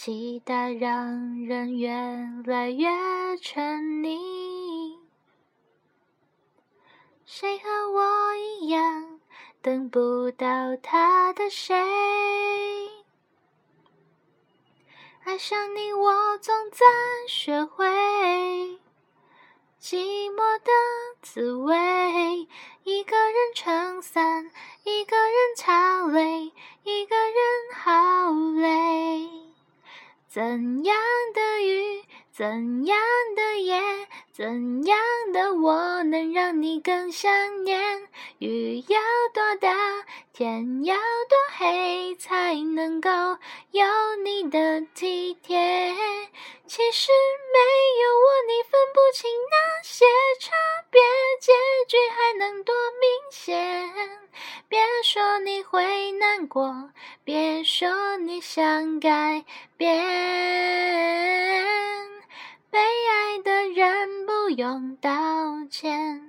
期待让人越来越沉溺。谁和我一样等不到他的谁？爱上你，我总在学会。寂寞的滋味，一怎样的雨，怎样的夜，怎样的我能让你更想念？雨要多大，天要多黑，才能够有你的体贴？其实没有我，你分不还能多明显？别说你会难过，别说你想改变，被爱的人不用道歉。